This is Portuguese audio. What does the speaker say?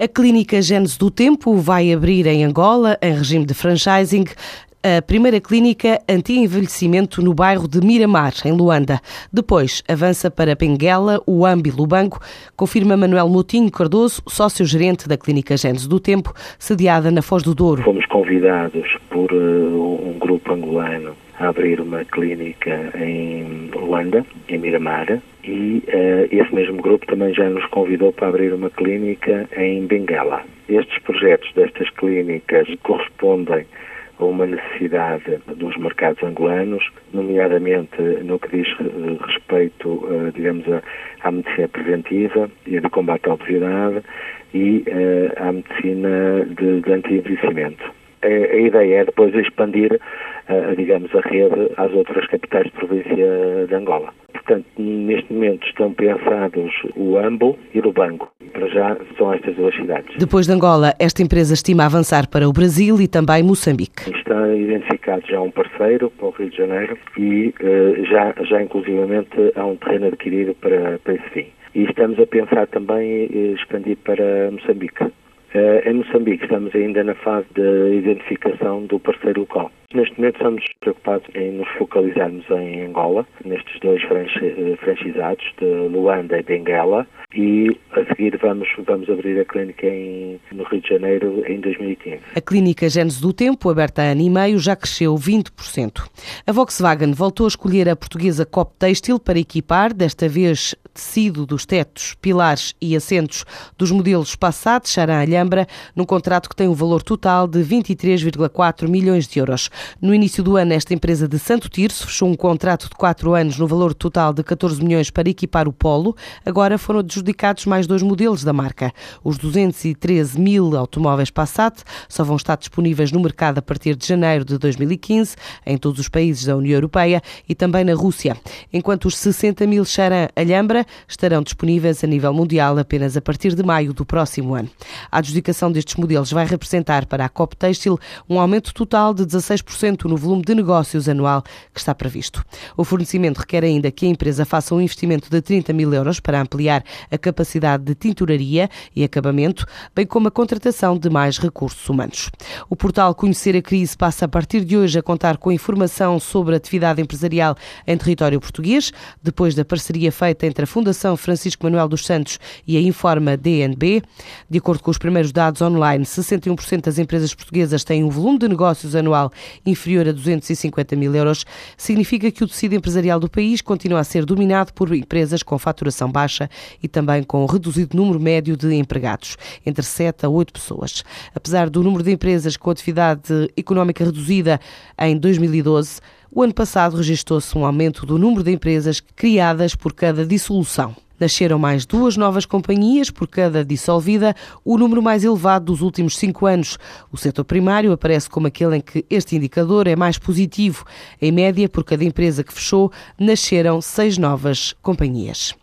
A clínica Gênese do Tempo vai abrir em Angola, em regime de franchising, a primeira clínica anti-envelhecimento no bairro de Miramar, em Luanda. Depois avança para Benguela, o Ambi Lubango, confirma Manuel Moutinho Cardoso, sócio-gerente da clínica Gênese do Tempo, sediada na Foz do Douro. Fomos convidados por uh, um grupo angolano a abrir uma clínica em Luanda, em Miramar, e uh, esse mesmo grupo também já nos convidou para abrir uma clínica em Benguela. Estes projetos destas clínicas correspondem a uma necessidade dos mercados angolanos, nomeadamente no que diz respeito, uh, digamos, à medicina preventiva e de combate à obesidade e uh, à medicina de, de anti-envelhecimento. A, ideia é depois expandir, digamos, a rede às outras capitais de província de Angola. Portanto, neste momento estão pensados o Ambo e o Banco. Para já são estas duas cidades. Depois de Angola, esta empresa estima avançar para o Brasil e também Moçambique. Está identificado já um parceiro para o Rio de Janeiro e uh, já, já inclusivamente há um terreno adquirido para, para esse fim. E estamos a pensar também em expandir para Moçambique. Uh, em Moçambique estamos ainda na fase de identificação do parceiro local. Neste momento estamos preocupados em nos focalizarmos em Angola, nestes dois eh, franchisados de Luanda e Benguela, e a seguir vamos, vamos abrir a clínica em, no Rio de Janeiro em 2015. A clínica Gênesis do Tempo, aberta há ano e meio, já cresceu 20%. A Volkswagen voltou a escolher a portuguesa Cop Textil para equipar, desta vez tecido dos tetos, pilares e assentos dos modelos Passat, Charan Alhambra, num contrato que tem um valor total de 23,4 milhões de euros. No início do ano, esta empresa de Santo Tirso fechou um contrato de 4 anos no valor total de 14 milhões para equipar o Polo. Agora foram adjudicados mais dois modelos da marca. Os 213 mil automóveis Passat só vão estar disponíveis no mercado a partir de janeiro de 2015 em todos os países da União Europeia e também na Rússia, enquanto os 60 mil Charan Alhambra estarão disponíveis a nível mundial apenas a partir de maio do próximo ano. A adjudicação destes modelos vai representar para a COP Têxtil um aumento total de 16% no volume de negócios anual que está previsto. O fornecimento requer ainda que a empresa faça um investimento de 30 mil euros para ampliar a capacidade de tinturaria e acabamento, bem como a contratação de mais recursos humanos. O portal Conhecer a Crise passa a partir de hoje a contar com informação sobre a atividade empresarial em território português, depois da parceria feita entre a Fundação Francisco Manuel dos Santos e a Informa DNB. De acordo com os primeiros dados online, 61% das empresas portuguesas têm um volume de negócios anual inferior a 250 mil euros, significa que o tecido empresarial do país continua a ser dominado por empresas com faturação baixa e também com um reduzido número médio de empregados, entre 7 a 8 pessoas. Apesar do número de empresas com atividade económica reduzida em 2012, o ano passado registrou-se um aumento do número de empresas criadas por cada dissolução. Nasceram mais duas novas companhias por cada dissolvida, o número mais elevado dos últimos cinco anos. O setor primário aparece como aquele em que este indicador é mais positivo. Em média, por cada empresa que fechou, nasceram seis novas companhias.